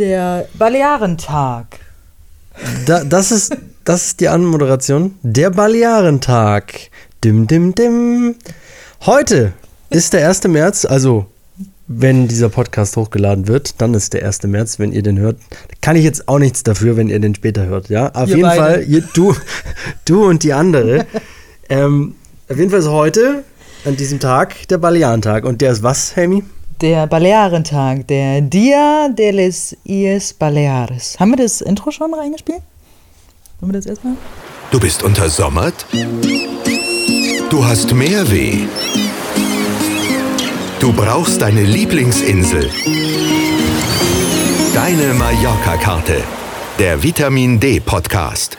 Der Balearentag. Da, das, ist, das ist die Anmoderation. Der Balearentag. Dim, dim, dim. Heute ist der 1. März, also wenn dieser Podcast hochgeladen wird, dann ist der 1. März, wenn ihr den hört. Kann ich jetzt auch nichts dafür, wenn ihr den später hört, ja? Auf Wir jeden beide. Fall, ihr, du, du und die andere. ähm, auf jeden Fall ist heute, an diesem Tag, der Balearentag. Und der ist was, Helmi? Der Balearentag. Der Dia de les Ies Baleares. Haben wir das Intro schon reingespielt? Wollen wir das erstmal? Du bist untersommert? Du hast mehr weh. Du brauchst deine Lieblingsinsel. Deine Mallorca-Karte. Der Vitamin D Podcast.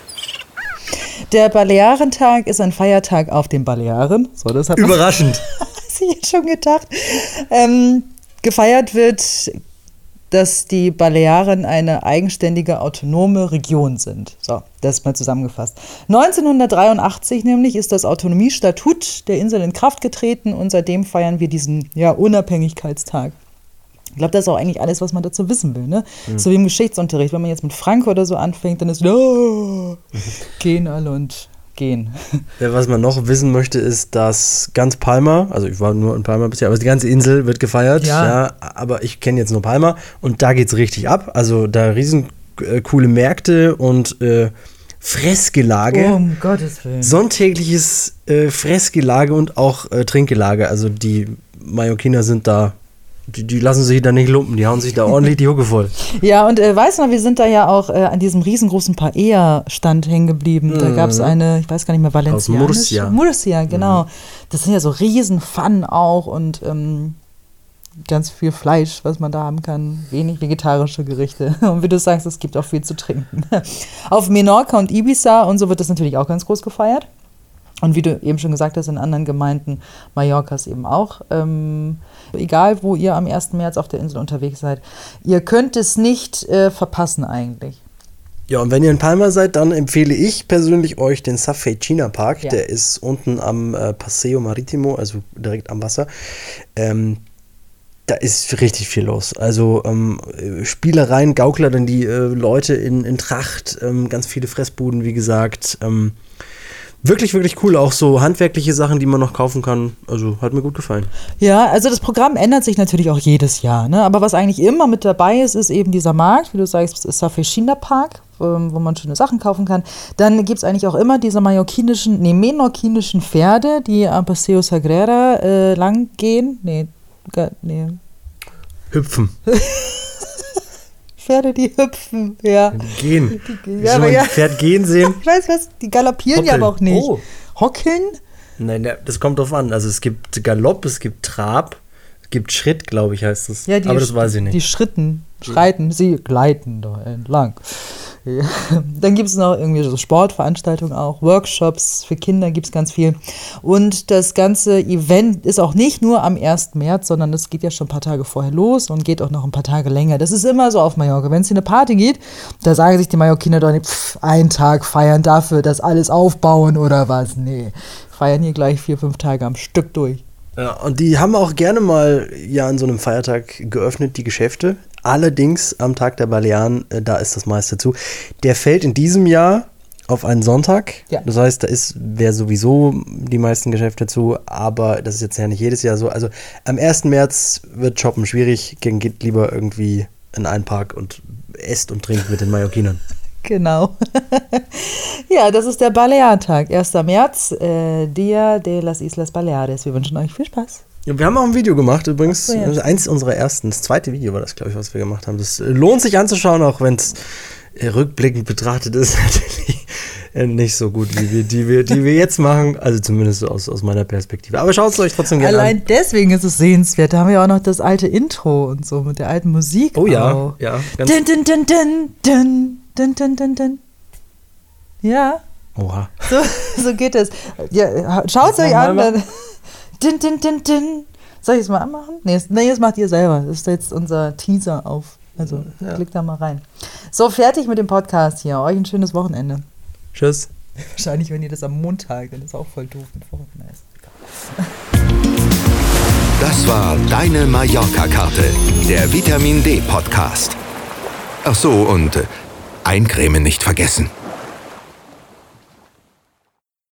Der Balearentag ist ein Feiertag auf den Balearen. So, das hat Überraschend. sich jetzt schon gedacht. Ähm, gefeiert wird, dass die Balearen eine eigenständige, autonome Region sind. So, das mal zusammengefasst. 1983 nämlich ist das Autonomiestatut der Insel in Kraft getreten und seitdem feiern wir diesen ja, Unabhängigkeitstag. Ich glaube, das ist auch eigentlich alles, was man dazu wissen will. Ne? So wie im Geschichtsunterricht. Wenn man jetzt mit Frank oder so anfängt, dann ist oh, gehen alle und gehen. Ja, Was man noch wissen möchte, ist, dass ganz Palma, also ich war nur in Palma bisher, aber die ganze Insel wird gefeiert. Ja. aber ich kenne jetzt nur Palma und da geht es richtig ab. Also da riesen äh, coole Märkte und äh, Fressgelage. Um Gottes Willen. Sonntägliches äh, Fressgelage und auch äh, Trinkgelage. Also die Mallorquiner sind da, die, die lassen sich da nicht lumpen, die hauen sich da ordentlich die Hucke voll. Ja, und äh, weißt du wir sind da ja auch äh, an diesem riesengroßen Paella-Stand hängen geblieben. Da gab es eine, ich weiß gar nicht mehr, Valencianisch. Murcia. Murcia, genau. Das sind ja so riesen Pfannen auch und ähm, ganz viel Fleisch, was man da haben kann. Wenig vegetarische Gerichte. Und wie du sagst, es gibt auch viel zu trinken. Auf Menorca und Ibiza und so wird das natürlich auch ganz groß gefeiert. Und wie du eben schon gesagt hast, in anderen Gemeinden Mallorcas eben auch. Ähm, egal, wo ihr am 1. März auf der Insel unterwegs seid, ihr könnt es nicht äh, verpassen eigentlich. Ja, und wenn ihr in Palma seid, dann empfehle ich persönlich euch den Safei China Park. Ja. Der ist unten am äh, Paseo Maritimo, also direkt am Wasser. Ähm, da ist richtig viel los. Also ähm, äh, Spielereien, Gaukler, dann die äh, Leute in, in Tracht, ähm, ganz viele Fressbuden, wie gesagt. Wirklich, wirklich cool. Auch so handwerkliche Sachen, die man noch kaufen kann. Also hat mir gut gefallen. Ja, also das Programm ändert sich natürlich auch jedes Jahr. Ne? Aber was eigentlich immer mit dabei ist, ist eben dieser Markt, wie du sagst, ist Safeshina Park, ähm, wo man schöne Sachen kaufen kann. Dann gibt es eigentlich auch immer diese mallorquinischen, nee, menorquinischen Pferde, die am Paseo Sagrera äh, lang gehen. Nee, nee, Hüpfen. Pferde, die hüpfen, ja. Gehen. Die- Ja, aber ja. Pferd gehen sehen. Ich weiß was, die galoppieren ja aber auch nicht. Oh. Hockeln? Nein, das kommt drauf an. Also es gibt Galopp, es gibt Trab, es gibt Schritt, glaube ich, heißt es. Ja, die, Aber das weiß ich nicht. Die Schritten, schreiten, sie gleiten da entlang. Ja. Dann gibt es noch irgendwie so Sportveranstaltungen auch, Workshops für Kinder gibt es ganz viel. Und das ganze Event ist auch nicht nur am 1. März, sondern es geht ja schon ein paar Tage vorher los und geht auch noch ein paar Tage länger. Das ist immer so auf Mallorca. Wenn es hier eine Party geht, da sagen sich die Mallorquiner doch nicht, pff, einen Tag feiern dafür, das alles aufbauen oder was. Nee, feiern hier gleich vier, fünf Tage am Stück durch. Ja, und die haben auch gerne mal ja an so einem Feiertag geöffnet, die Geschäfte. Allerdings am Tag der Balearen, äh, da ist das meiste zu. Der fällt in diesem Jahr auf einen Sonntag. Ja. Das heißt, da ist wäre sowieso die meisten Geschäfte zu, aber das ist jetzt ja nicht jedes Jahr so. Also am 1. März wird Shoppen schwierig, geht lieber irgendwie in einen Park und esst und trinkt mit den Mallorquinern. Genau. ja, das ist der Baleartag, 1. März, äh, Dia de las Islas Baleares. Wir wünschen euch viel Spaß. Ja, wir haben auch ein Video gemacht, übrigens. So, ja. Eins unserer ersten. Das zweite Video war das, glaube ich, was wir gemacht haben. Das äh, lohnt sich anzuschauen, auch wenn es äh, rückblickend betrachtet ist, natürlich äh, nicht so gut, wie wir, die, wir, die wir jetzt machen. Also zumindest aus, aus meiner Perspektive. Aber schaut es euch trotzdem gerne an. Allein deswegen ist es sehenswert. Da haben wir auch noch das alte Intro und so mit der alten Musik. Oh ja, auch. ja. Ganz, Dun, dun, dun, dun, dun, dun, dun, dun, dun. Ja, oha. so, so geht es. Ja, Schaut es euch an. Dann. Dun, dun, dun, dun. Soll ich es mal anmachen? Nee, das- nee, das macht ihr selber. Das ist jetzt unser Teaser auf. Also Ja. klickt da mal rein. So, fertig mit dem Podcast hier. Euch ein schönes Wochenende. Tschüss. Wahrscheinlich, wenn ihr das am Montag, dann ist auch voll doof mit Wochenende. Das war deine Mallorca-Karte. Der Vitamin D Podcast. Ach so, und äh, eincremen nicht vergessen.